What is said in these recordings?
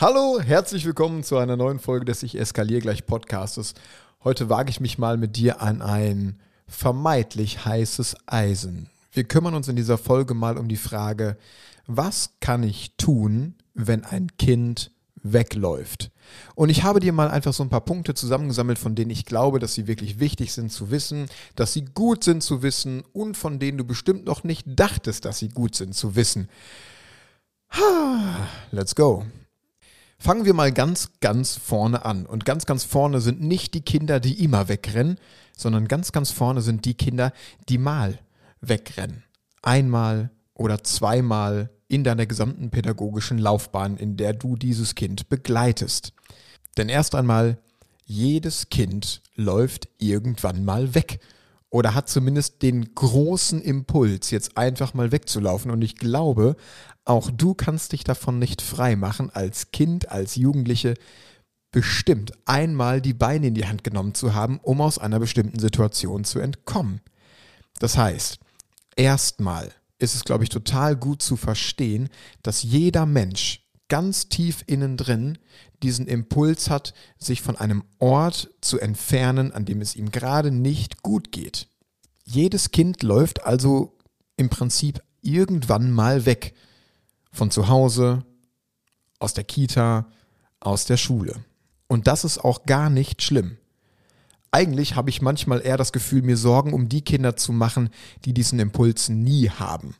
Hallo, herzlich willkommen zu einer neuen Folge des Ich eskaliere gleich Podcastes. Heute wage ich mich mal mit dir an ein vermeintlich heißes Eisen. Wir kümmern uns in dieser Folge mal um die Frage, was kann ich tun, wenn ein Kind wegläuft? Und ich habe dir mal einfach so ein paar Punkte zusammengesammelt, von denen ich glaube, dass sie wirklich wichtig sind zu wissen, dass sie gut sind zu wissen und von denen du bestimmt noch nicht dachtest, dass sie gut sind zu wissen. Let's go. Fangen wir mal ganz, ganz vorne an. Und ganz, ganz vorne sind nicht die Kinder, die immer wegrennen, sondern ganz, ganz vorne sind die Kinder, die mal wegrennen. Einmal oder zweimal in deiner gesamten pädagogischen Laufbahn, in der du dieses Kind begleitest. Denn erst einmal, jedes Kind läuft irgendwann mal weg oder hat zumindest den großen Impuls, jetzt einfach mal wegzulaufen. Und ich glaube, auch du kannst dich davon nicht frei machen, als Kind, als Jugendliche, bestimmt einmal die Beine in die Hand genommen zu haben, um aus einer bestimmten Situation zu entkommen. Das heißt, erstmal ist es, glaube ich, total gut zu verstehen, dass jeder Mensch ganz tief innen drin diesen Impuls hat, sich von einem Ort zu entfernen, an dem es ihm gerade nicht gut geht. Jedes Kind läuft also im Prinzip irgendwann mal weg. Von zu Hause, aus der Kita, aus der Schule. Und das ist auch gar nicht schlimm. Eigentlich habe ich manchmal eher das Gefühl, mir Sorgen um die Kinder zu machen, die diesen Impuls nie haben.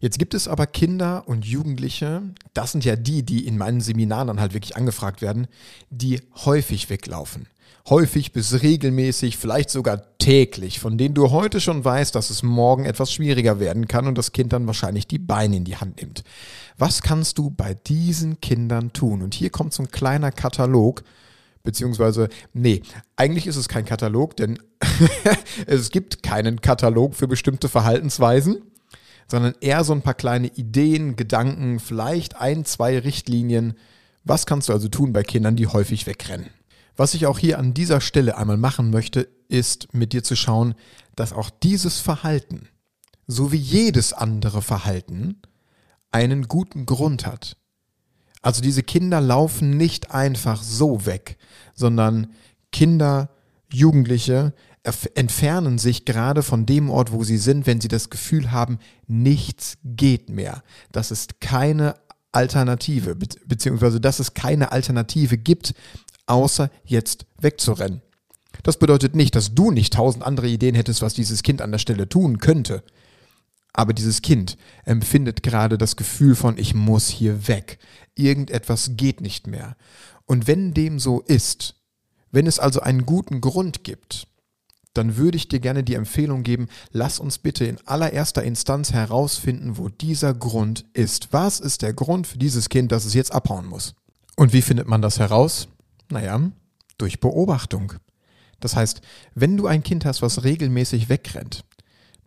Jetzt gibt es aber Kinder und Jugendliche, das sind ja die, die in meinen Seminaren dann halt wirklich angefragt werden, die häufig weglaufen. Häufig bis regelmäßig, vielleicht sogar täglich, von denen du heute schon weißt, dass es morgen etwas schwieriger werden kann und das Kind dann wahrscheinlich die Beine in die Hand nimmt. Was kannst du bei diesen Kindern tun? Und hier kommt so ein kleiner Katalog, beziehungsweise, nee, eigentlich ist es kein Katalog, denn es gibt keinen Katalog für bestimmte Verhaltensweisen sondern eher so ein paar kleine Ideen, Gedanken, vielleicht ein, zwei Richtlinien. Was kannst du also tun bei Kindern, die häufig wegrennen? Was ich auch hier an dieser Stelle einmal machen möchte, ist mit dir zu schauen, dass auch dieses Verhalten, so wie jedes andere Verhalten, einen guten Grund hat. Also diese Kinder laufen nicht einfach so weg, sondern Kinder, Jugendliche entfernen sich gerade von dem Ort, wo sie sind, wenn sie das Gefühl haben, nichts geht mehr. Das ist keine Alternative, be beziehungsweise dass es keine Alternative gibt, außer jetzt wegzurennen. Das bedeutet nicht, dass du nicht tausend andere Ideen hättest, was dieses Kind an der Stelle tun könnte. Aber dieses Kind empfindet gerade das Gefühl von, ich muss hier weg. Irgendetwas geht nicht mehr. Und wenn dem so ist, wenn es also einen guten Grund gibt, dann würde ich dir gerne die Empfehlung geben, lass uns bitte in allererster Instanz herausfinden, wo dieser Grund ist. Was ist der Grund für dieses Kind, dass es jetzt abhauen muss? Und wie findet man das heraus? Naja, durch Beobachtung. Das heißt, wenn du ein Kind hast, was regelmäßig wegrennt,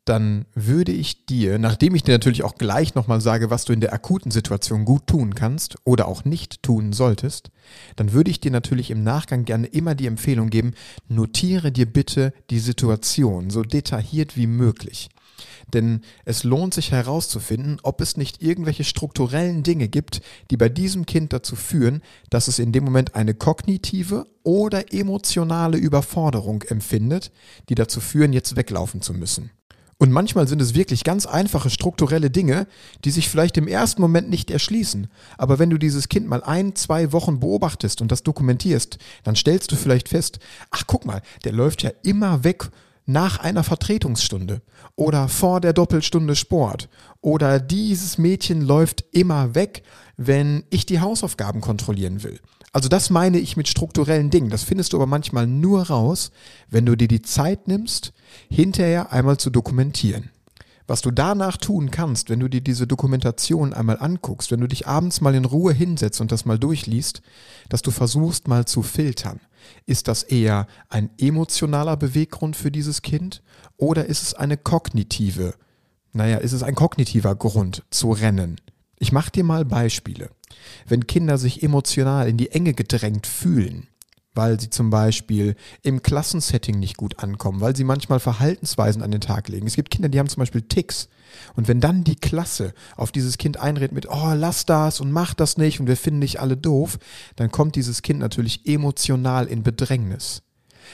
dann würde ich dir, nachdem ich dir natürlich auch gleich nochmal sage, was du in der akuten Situation gut tun kannst oder auch nicht tun solltest, dann würde ich dir natürlich im Nachgang gerne immer die Empfehlung geben, notiere dir bitte die Situation so detailliert wie möglich. Denn es lohnt sich herauszufinden, ob es nicht irgendwelche strukturellen Dinge gibt, die bei diesem Kind dazu führen, dass es in dem Moment eine kognitive oder emotionale Überforderung empfindet, die dazu führen, jetzt weglaufen zu müssen. Und manchmal sind es wirklich ganz einfache strukturelle Dinge, die sich vielleicht im ersten Moment nicht erschließen. Aber wenn du dieses Kind mal ein, zwei Wochen beobachtest und das dokumentierst, dann stellst du vielleicht fest, ach guck mal, der läuft ja immer weg nach einer Vertretungsstunde oder vor der Doppelstunde Sport oder dieses Mädchen läuft immer weg, wenn ich die Hausaufgaben kontrollieren will. Also das meine ich mit strukturellen Dingen. Das findest du aber manchmal nur raus, wenn du dir die Zeit nimmst, hinterher einmal zu dokumentieren. Was du danach tun kannst, wenn du dir diese Dokumentation einmal anguckst, wenn du dich abends mal in Ruhe hinsetzt und das mal durchliest, dass du versuchst mal zu filtern. Ist das eher ein emotionaler Beweggrund für dieses Kind oder ist es eine kognitive, naja, ist es ein kognitiver Grund zu rennen? Ich mache dir mal Beispiele. Wenn Kinder sich emotional in die Enge gedrängt fühlen, weil sie zum Beispiel im Klassensetting nicht gut ankommen, weil sie manchmal Verhaltensweisen an den Tag legen. Es gibt Kinder, die haben zum Beispiel Ticks. Und wenn dann die Klasse auf dieses Kind einredet mit, oh, lass das und mach das nicht und wir finden dich alle doof, dann kommt dieses Kind natürlich emotional in Bedrängnis.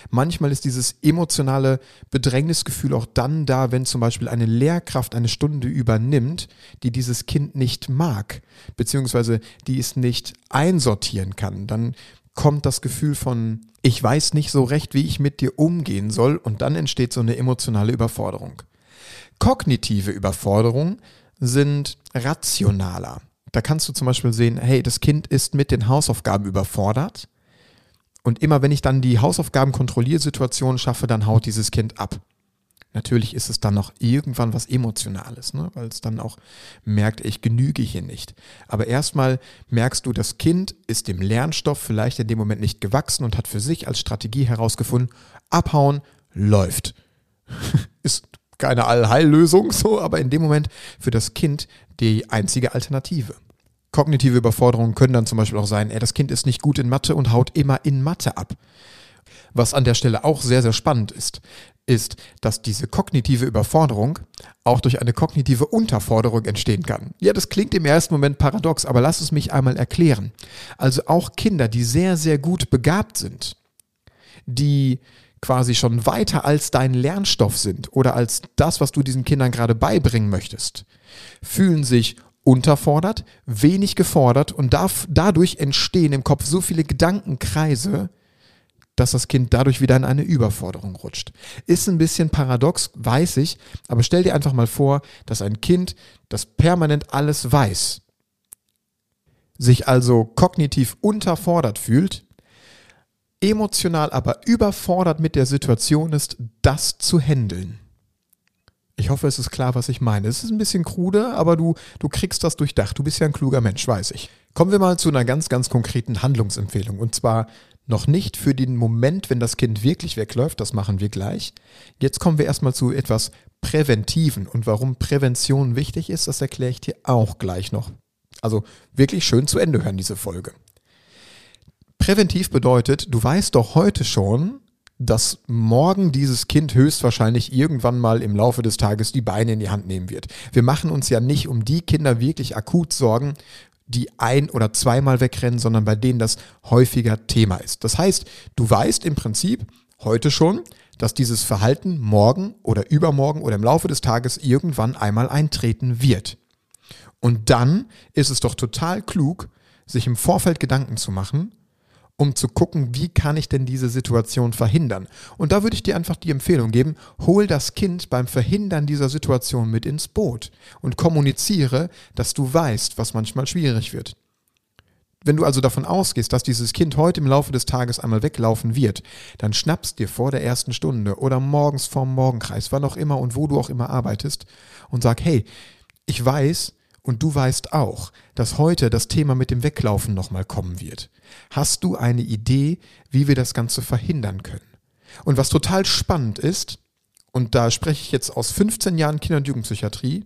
Manchmal ist dieses emotionale Bedrängnisgefühl auch dann da, wenn zum Beispiel eine Lehrkraft eine Stunde übernimmt, die dieses Kind nicht mag, beziehungsweise die es nicht einsortieren kann. Dann kommt das Gefühl von, ich weiß nicht so recht, wie ich mit dir umgehen soll und dann entsteht so eine emotionale Überforderung. Kognitive Überforderungen sind rationaler. Da kannst du zum Beispiel sehen, hey, das Kind ist mit den Hausaufgaben überfordert und immer wenn ich dann die Hausaufgaben-Kontrolliersituation schaffe, dann haut dieses Kind ab. Natürlich ist es dann noch irgendwann was Emotionales, ne? weil es dann auch merkt, ich genüge hier nicht. Aber erstmal merkst du, das Kind ist dem Lernstoff vielleicht in dem Moment nicht gewachsen und hat für sich als Strategie herausgefunden, abhauen läuft. ist keine Allheillösung so, aber in dem Moment für das Kind die einzige Alternative. Kognitive Überforderungen können dann zum Beispiel auch sein, ey, das Kind ist nicht gut in Mathe und haut immer in Mathe ab. Was an der Stelle auch sehr, sehr spannend ist, ist, dass diese kognitive Überforderung auch durch eine kognitive Unterforderung entstehen kann. Ja, das klingt im ersten Moment paradox, aber lass es mich einmal erklären. Also auch Kinder, die sehr, sehr gut begabt sind, die quasi schon weiter als dein Lernstoff sind oder als das, was du diesen Kindern gerade beibringen möchtest, fühlen sich unterfordert, wenig gefordert und darf, dadurch entstehen im Kopf so viele Gedankenkreise, dass das Kind dadurch wieder in eine Überforderung rutscht. Ist ein bisschen paradox, weiß ich, aber stell dir einfach mal vor, dass ein Kind, das permanent alles weiß, sich also kognitiv unterfordert fühlt, emotional aber überfordert mit der Situation ist, das zu handeln. Ich hoffe, es ist klar, was ich meine. Es ist ein bisschen krude, aber du, du kriegst das durchdacht. Du bist ja ein kluger Mensch, weiß ich. Kommen wir mal zu einer ganz, ganz konkreten Handlungsempfehlung. Und zwar noch nicht für den Moment, wenn das Kind wirklich wegläuft. Das machen wir gleich. Jetzt kommen wir erstmal zu etwas Präventiven. Und warum Prävention wichtig ist, das erkläre ich dir auch gleich noch. Also wirklich schön zu Ende hören, diese Folge. Präventiv bedeutet, du weißt doch heute schon, dass morgen dieses Kind höchstwahrscheinlich irgendwann mal im Laufe des Tages die Beine in die Hand nehmen wird. Wir machen uns ja nicht um die Kinder wirklich akut Sorgen, die ein- oder zweimal wegrennen, sondern bei denen das häufiger Thema ist. Das heißt, du weißt im Prinzip heute schon, dass dieses Verhalten morgen oder übermorgen oder im Laufe des Tages irgendwann einmal eintreten wird. Und dann ist es doch total klug, sich im Vorfeld Gedanken zu machen, um zu gucken, wie kann ich denn diese Situation verhindern. Und da würde ich dir einfach die Empfehlung geben, hol das Kind beim Verhindern dieser Situation mit ins Boot und kommuniziere, dass du weißt, was manchmal schwierig wird. Wenn du also davon ausgehst, dass dieses Kind heute im Laufe des Tages einmal weglaufen wird, dann schnappst dir vor der ersten Stunde oder morgens vorm Morgenkreis, wann auch immer und wo du auch immer arbeitest und sag, hey, ich weiß, und du weißt auch, dass heute das Thema mit dem Weglaufen nochmal kommen wird. Hast du eine Idee, wie wir das Ganze verhindern können? Und was total spannend ist, und da spreche ich jetzt aus 15 Jahren Kinder- und Jugendpsychiatrie,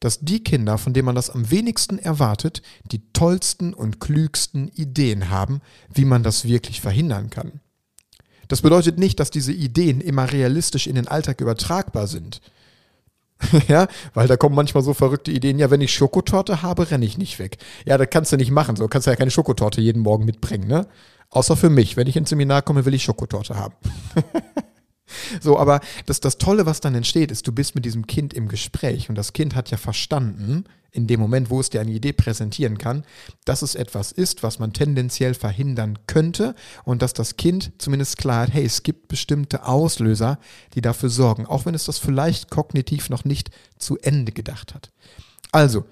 dass die Kinder, von denen man das am wenigsten erwartet, die tollsten und klügsten Ideen haben, wie man das wirklich verhindern kann. Das bedeutet nicht, dass diese Ideen immer realistisch in den Alltag übertragbar sind. ja, weil da kommen manchmal so verrückte Ideen, ja, wenn ich Schokotorte habe, renne ich nicht weg. Ja, das kannst du nicht machen, so kannst du ja keine Schokotorte jeden Morgen mitbringen, ne? Außer für mich. Wenn ich ins Seminar komme, will ich Schokotorte haben. So, aber das, das Tolle, was dann entsteht, ist, du bist mit diesem Kind im Gespräch und das Kind hat ja verstanden, in dem Moment, wo es dir eine Idee präsentieren kann, dass es etwas ist, was man tendenziell verhindern könnte und dass das Kind zumindest klar hat, hey, es gibt bestimmte Auslöser, die dafür sorgen, auch wenn es das vielleicht kognitiv noch nicht zu Ende gedacht hat. Also,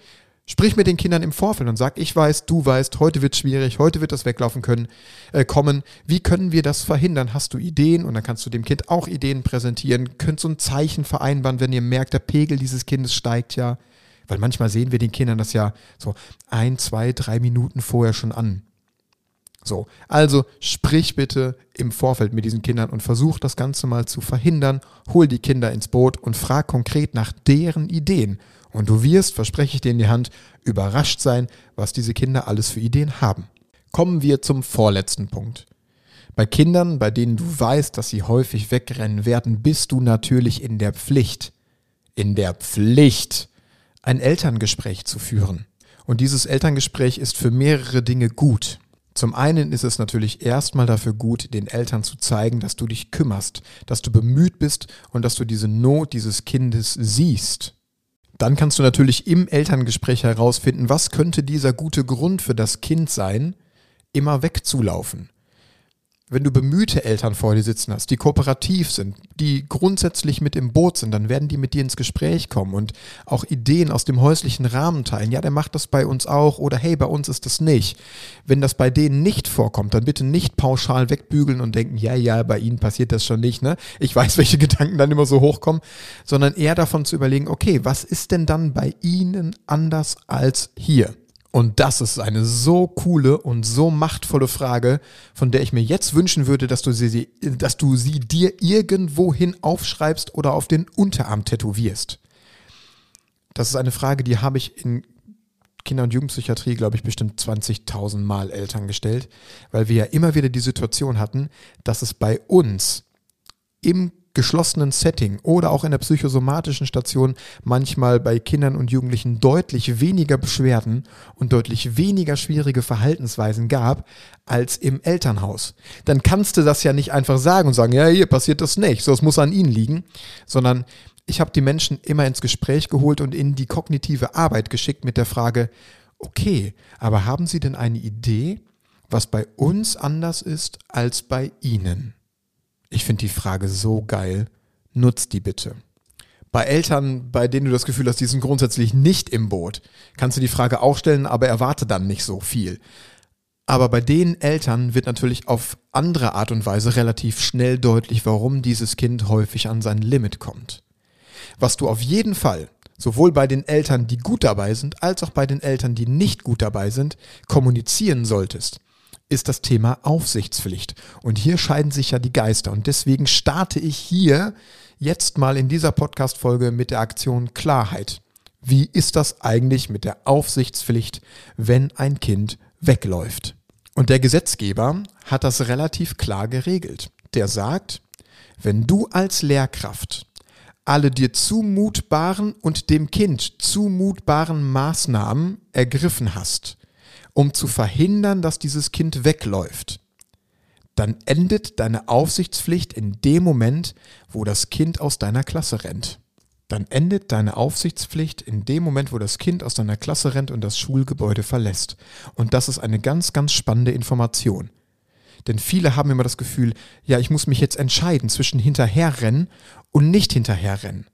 Sprich mit den Kindern im Vorfeld und sag, ich weiß, du weißt, heute wird schwierig, heute wird das weglaufen können, äh, kommen. Wie können wir das verhindern? Hast du Ideen? Und dann kannst du dem Kind auch Ideen präsentieren. Könnt so ein Zeichen vereinbaren, wenn ihr merkt, der Pegel dieses Kindes steigt ja. Weil manchmal sehen wir den Kindern das ja so ein, zwei, drei Minuten vorher schon an. So, also sprich bitte im Vorfeld mit diesen Kindern und versuch das Ganze mal zu verhindern. Hol die Kinder ins Boot und frag konkret nach deren Ideen. Und du wirst, verspreche ich dir in die Hand, überrascht sein, was diese Kinder alles für Ideen haben. Kommen wir zum vorletzten Punkt. Bei Kindern, bei denen du weißt, dass sie häufig wegrennen werden, bist du natürlich in der Pflicht, in der Pflicht, ein Elterngespräch zu führen. Und dieses Elterngespräch ist für mehrere Dinge gut. Zum einen ist es natürlich erstmal dafür gut, den Eltern zu zeigen, dass du dich kümmerst, dass du bemüht bist und dass du diese Not dieses Kindes siehst. Dann kannst du natürlich im Elterngespräch herausfinden, was könnte dieser gute Grund für das Kind sein, immer wegzulaufen wenn du bemühte Eltern vor dir sitzen hast, die kooperativ sind, die grundsätzlich mit im Boot sind, dann werden die mit dir ins Gespräch kommen und auch Ideen aus dem häuslichen Rahmen teilen. Ja, der macht das bei uns auch oder hey, bei uns ist das nicht. Wenn das bei denen nicht vorkommt, dann bitte nicht pauschal wegbügeln und denken, ja, ja, bei ihnen passiert das schon nicht. Ne? Ich weiß, welche Gedanken dann immer so hochkommen, sondern eher davon zu überlegen, okay, was ist denn dann bei ihnen anders als hier? Und das ist eine so coole und so machtvolle Frage, von der ich mir jetzt wünschen würde, dass du sie, dass du sie dir irgendwohin aufschreibst oder auf den Unterarm tätowierst. Das ist eine Frage, die habe ich in Kinder- und Jugendpsychiatrie, glaube ich, bestimmt 20.000 Mal Eltern gestellt, weil wir ja immer wieder die Situation hatten, dass es bei uns im geschlossenen Setting oder auch in der psychosomatischen Station manchmal bei Kindern und Jugendlichen deutlich weniger Beschwerden und deutlich weniger schwierige Verhaltensweisen gab als im Elternhaus. Dann kannst du das ja nicht einfach sagen und sagen, ja, hier passiert das nicht, so es muss an ihnen liegen, sondern ich habe die Menschen immer ins Gespräch geholt und in die kognitive Arbeit geschickt mit der Frage, okay, aber haben Sie denn eine Idee, was bei uns anders ist als bei Ihnen? Ich finde die Frage so geil. Nutzt die bitte. Bei Eltern, bei denen du das Gefühl hast, die sind grundsätzlich nicht im Boot, kannst du die Frage auch stellen, aber erwarte dann nicht so viel. Aber bei den Eltern wird natürlich auf andere Art und Weise relativ schnell deutlich, warum dieses Kind häufig an sein Limit kommt. Was du auf jeden Fall, sowohl bei den Eltern, die gut dabei sind, als auch bei den Eltern, die nicht gut dabei sind, kommunizieren solltest, ist das Thema Aufsichtspflicht. Und hier scheiden sich ja die Geister. Und deswegen starte ich hier jetzt mal in dieser Podcast-Folge mit der Aktion Klarheit. Wie ist das eigentlich mit der Aufsichtspflicht, wenn ein Kind wegläuft? Und der Gesetzgeber hat das relativ klar geregelt. Der sagt, wenn du als Lehrkraft alle dir zumutbaren und dem Kind zumutbaren Maßnahmen ergriffen hast, um zu verhindern, dass dieses Kind wegläuft, dann endet deine Aufsichtspflicht in dem Moment, wo das Kind aus deiner Klasse rennt. Dann endet deine Aufsichtspflicht in dem Moment, wo das Kind aus deiner Klasse rennt und das Schulgebäude verlässt. Und das ist eine ganz, ganz spannende Information. Denn viele haben immer das Gefühl, ja, ich muss mich jetzt entscheiden zwischen hinterherrennen und nicht hinterherrennen.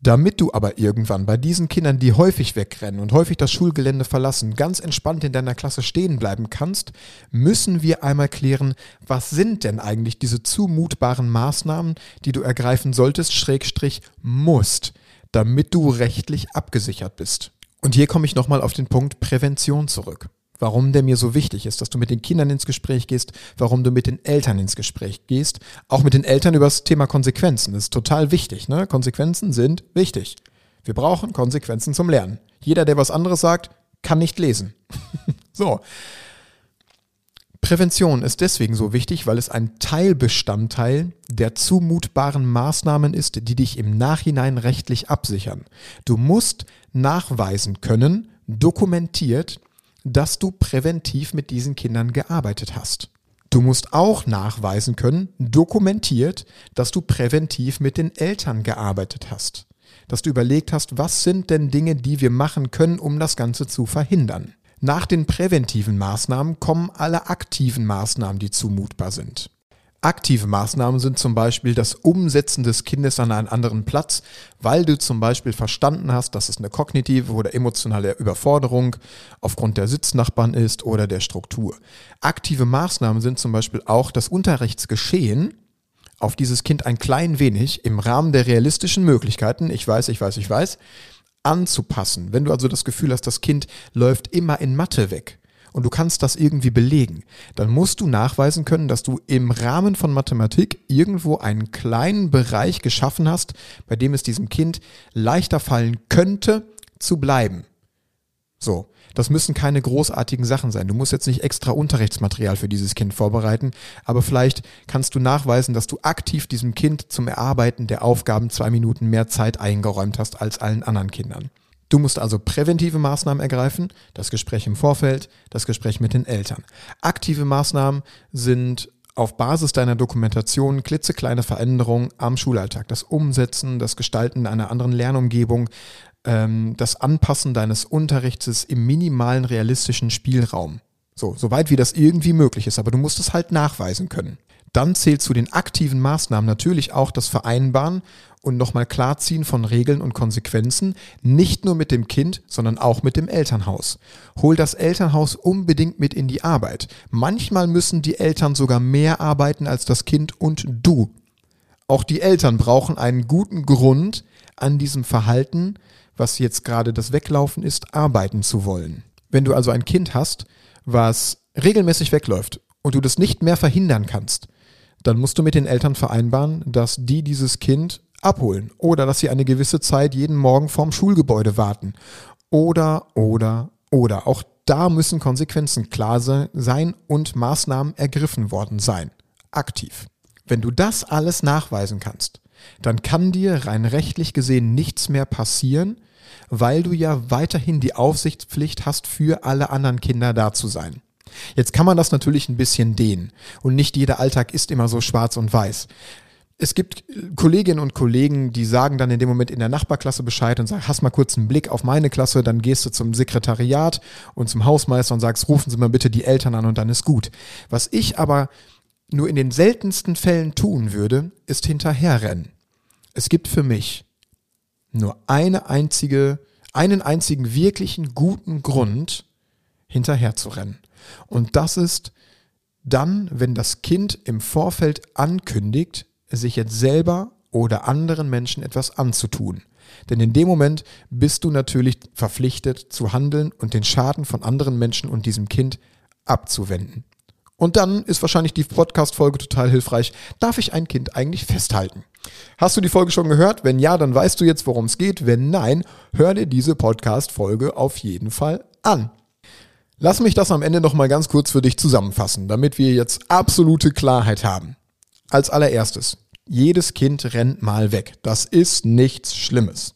Damit du aber irgendwann bei diesen Kindern, die häufig wegrennen und häufig das Schulgelände verlassen, ganz entspannt in deiner Klasse stehen bleiben kannst, müssen wir einmal klären, was sind denn eigentlich diese zumutbaren Maßnahmen, die du ergreifen solltest, Schrägstrich musst, damit du rechtlich abgesichert bist. Und hier komme ich nochmal auf den Punkt Prävention zurück warum der mir so wichtig ist, dass du mit den Kindern ins Gespräch gehst, warum du mit den Eltern ins Gespräch gehst, auch mit den Eltern über das Thema Konsequenzen. Das ist total wichtig. Ne? Konsequenzen sind wichtig. Wir brauchen Konsequenzen zum Lernen. Jeder, der was anderes sagt, kann nicht lesen. so. Prävention ist deswegen so wichtig, weil es ein Teilbestandteil der zumutbaren Maßnahmen ist, die dich im Nachhinein rechtlich absichern. Du musst nachweisen können, dokumentiert, dass du präventiv mit diesen Kindern gearbeitet hast. Du musst auch nachweisen können, dokumentiert, dass du präventiv mit den Eltern gearbeitet hast. Dass du überlegt hast, was sind denn Dinge, die wir machen können, um das Ganze zu verhindern. Nach den präventiven Maßnahmen kommen alle aktiven Maßnahmen, die zumutbar sind. Aktive Maßnahmen sind zum Beispiel das Umsetzen des Kindes an einen anderen Platz, weil du zum Beispiel verstanden hast, dass es eine kognitive oder emotionale Überforderung aufgrund der Sitznachbarn ist oder der Struktur. Aktive Maßnahmen sind zum Beispiel auch das Unterrichtsgeschehen auf dieses Kind ein klein wenig im Rahmen der realistischen Möglichkeiten, ich weiß, ich weiß, ich weiß, anzupassen. Wenn du also das Gefühl hast, das Kind läuft immer in Mathe weg und du kannst das irgendwie belegen, dann musst du nachweisen können, dass du im Rahmen von Mathematik irgendwo einen kleinen Bereich geschaffen hast, bei dem es diesem Kind leichter fallen könnte, zu bleiben. So, das müssen keine großartigen Sachen sein. Du musst jetzt nicht extra Unterrichtsmaterial für dieses Kind vorbereiten, aber vielleicht kannst du nachweisen, dass du aktiv diesem Kind zum Erarbeiten der Aufgaben zwei Minuten mehr Zeit eingeräumt hast als allen anderen Kindern. Du musst also präventive Maßnahmen ergreifen, das Gespräch im Vorfeld, das Gespräch mit den Eltern. Aktive Maßnahmen sind auf Basis deiner Dokumentation klitzekleine Veränderungen am Schulalltag. Das Umsetzen, das Gestalten einer anderen Lernumgebung, ähm, das Anpassen deines Unterrichts im minimalen realistischen Spielraum. So, soweit wie das irgendwie möglich ist, aber du musst es halt nachweisen können. Dann zählt zu den aktiven Maßnahmen natürlich auch das Vereinbaren und nochmal Klarziehen von Regeln und Konsequenzen, nicht nur mit dem Kind, sondern auch mit dem Elternhaus. Hol das Elternhaus unbedingt mit in die Arbeit. Manchmal müssen die Eltern sogar mehr arbeiten als das Kind und du. Auch die Eltern brauchen einen guten Grund, an diesem Verhalten, was jetzt gerade das Weglaufen ist, arbeiten zu wollen. Wenn du also ein Kind hast, was regelmäßig wegläuft und du das nicht mehr verhindern kannst, dann musst du mit den Eltern vereinbaren, dass die dieses Kind abholen oder dass sie eine gewisse Zeit jeden Morgen vorm Schulgebäude warten. Oder, oder, oder. Auch da müssen Konsequenzen klar sein und Maßnahmen ergriffen worden sein. Aktiv. Wenn du das alles nachweisen kannst, dann kann dir rein rechtlich gesehen nichts mehr passieren, weil du ja weiterhin die Aufsichtspflicht hast, für alle anderen Kinder da zu sein. Jetzt kann man das natürlich ein bisschen dehnen und nicht jeder Alltag ist immer so schwarz und weiß es gibt Kolleginnen und Kollegen, die sagen dann in dem Moment in der Nachbarklasse Bescheid und sagen, hast mal kurz einen Blick auf meine Klasse, dann gehst du zum Sekretariat und zum Hausmeister und sagst, rufen Sie mal bitte die Eltern an und dann ist gut. Was ich aber nur in den seltensten Fällen tun würde, ist hinterherrennen. Es gibt für mich nur eine einzige, einen einzigen wirklichen guten Grund, hinterher zu rennen. Und das ist dann, wenn das Kind im Vorfeld ankündigt, sich jetzt selber oder anderen Menschen etwas anzutun. Denn in dem Moment bist du natürlich verpflichtet zu handeln und den Schaden von anderen Menschen und diesem Kind abzuwenden. Und dann ist wahrscheinlich die Podcast-Folge total hilfreich. Darf ich ein Kind eigentlich festhalten? Hast du die Folge schon gehört? Wenn ja, dann weißt du jetzt, worum es geht. Wenn nein, hör dir diese Podcast-Folge auf jeden Fall an. Lass mich das am Ende nochmal ganz kurz für dich zusammenfassen, damit wir jetzt absolute Klarheit haben. Als allererstes, jedes Kind rennt mal weg. Das ist nichts Schlimmes.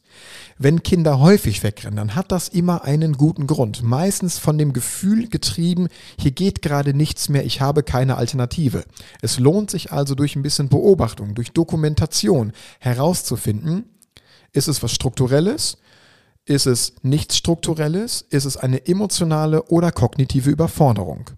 Wenn Kinder häufig wegrennen, dann hat das immer einen guten Grund. Meistens von dem Gefühl getrieben, hier geht gerade nichts mehr, ich habe keine Alternative. Es lohnt sich also durch ein bisschen Beobachtung, durch Dokumentation herauszufinden, ist es was Strukturelles, ist es nichts Strukturelles, ist es eine emotionale oder kognitive Überforderung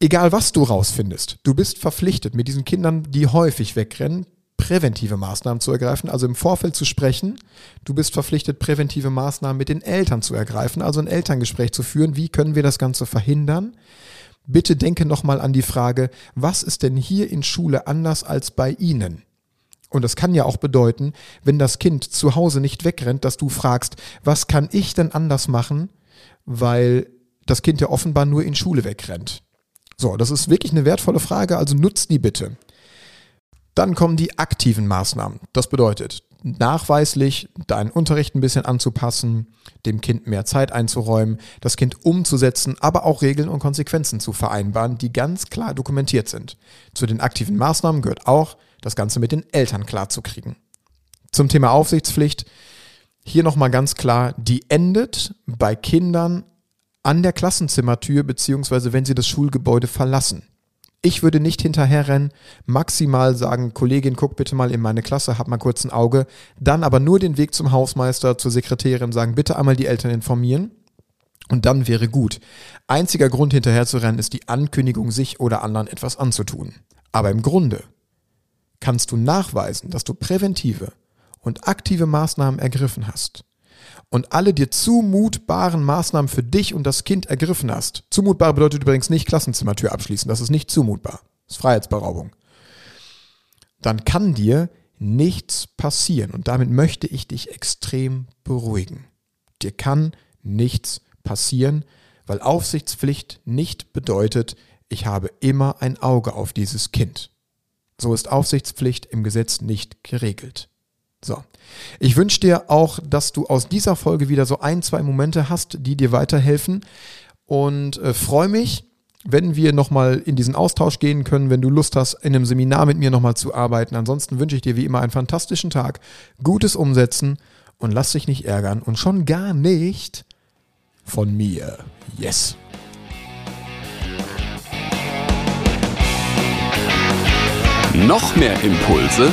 egal was du rausfindest, du bist verpflichtet, mit diesen Kindern, die häufig wegrennen, präventive Maßnahmen zu ergreifen, also im Vorfeld zu sprechen. Du bist verpflichtet, präventive Maßnahmen mit den Eltern zu ergreifen, also ein Elterngespräch zu führen. Wie können wir das Ganze verhindern? Bitte denke nochmal an die Frage, was ist denn hier in Schule anders als bei Ihnen? Und das kann ja auch bedeuten, wenn das Kind zu Hause nicht wegrennt, dass du fragst, was kann ich denn anders machen, weil das Kind ja offenbar nur in Schule wegrennt. So, das ist wirklich eine wertvolle Frage, also nutzt die bitte. Dann kommen die aktiven Maßnahmen. Das bedeutet, nachweislich deinen Unterricht ein bisschen anzupassen, dem Kind mehr Zeit einzuräumen, das Kind umzusetzen, aber auch Regeln und Konsequenzen zu vereinbaren, die ganz klar dokumentiert sind. Zu den aktiven Maßnahmen gehört auch, das Ganze mit den Eltern klarzukriegen. Zum Thema Aufsichtspflicht hier nochmal ganz klar, die endet bei Kindern an der Klassenzimmertür beziehungsweise wenn sie das Schulgebäude verlassen. Ich würde nicht hinterherrennen, maximal sagen, Kollegin, guck bitte mal in meine Klasse, hab mal kurz ein Auge, dann aber nur den Weg zum Hausmeister, zur Sekretärin sagen, bitte einmal die Eltern informieren Und dann wäre gut. Einziger Grund hinterherzurennen ist die Ankündigung, sich oder anderen etwas anzutun. Aber im Grunde kannst du nachweisen, dass du präventive und aktive Maßnahmen ergriffen hast und alle dir zumutbaren Maßnahmen für dich und das Kind ergriffen hast. Zumutbar bedeutet übrigens nicht Klassenzimmertür abschließen, das ist nicht zumutbar. Das ist Freiheitsberaubung. Dann kann dir nichts passieren und damit möchte ich dich extrem beruhigen. Dir kann nichts passieren, weil Aufsichtspflicht nicht bedeutet, ich habe immer ein Auge auf dieses Kind. So ist Aufsichtspflicht im Gesetz nicht geregelt. So. Ich wünsche dir auch, dass du aus dieser Folge wieder so ein, zwei Momente hast, die dir weiterhelfen. Und äh, freue mich, wenn wir nochmal in diesen Austausch gehen können, wenn du Lust hast, in einem Seminar mit mir nochmal zu arbeiten. Ansonsten wünsche ich dir wie immer einen fantastischen Tag, gutes Umsetzen und lass dich nicht ärgern und schon gar nicht von mir. Yes. Noch mehr Impulse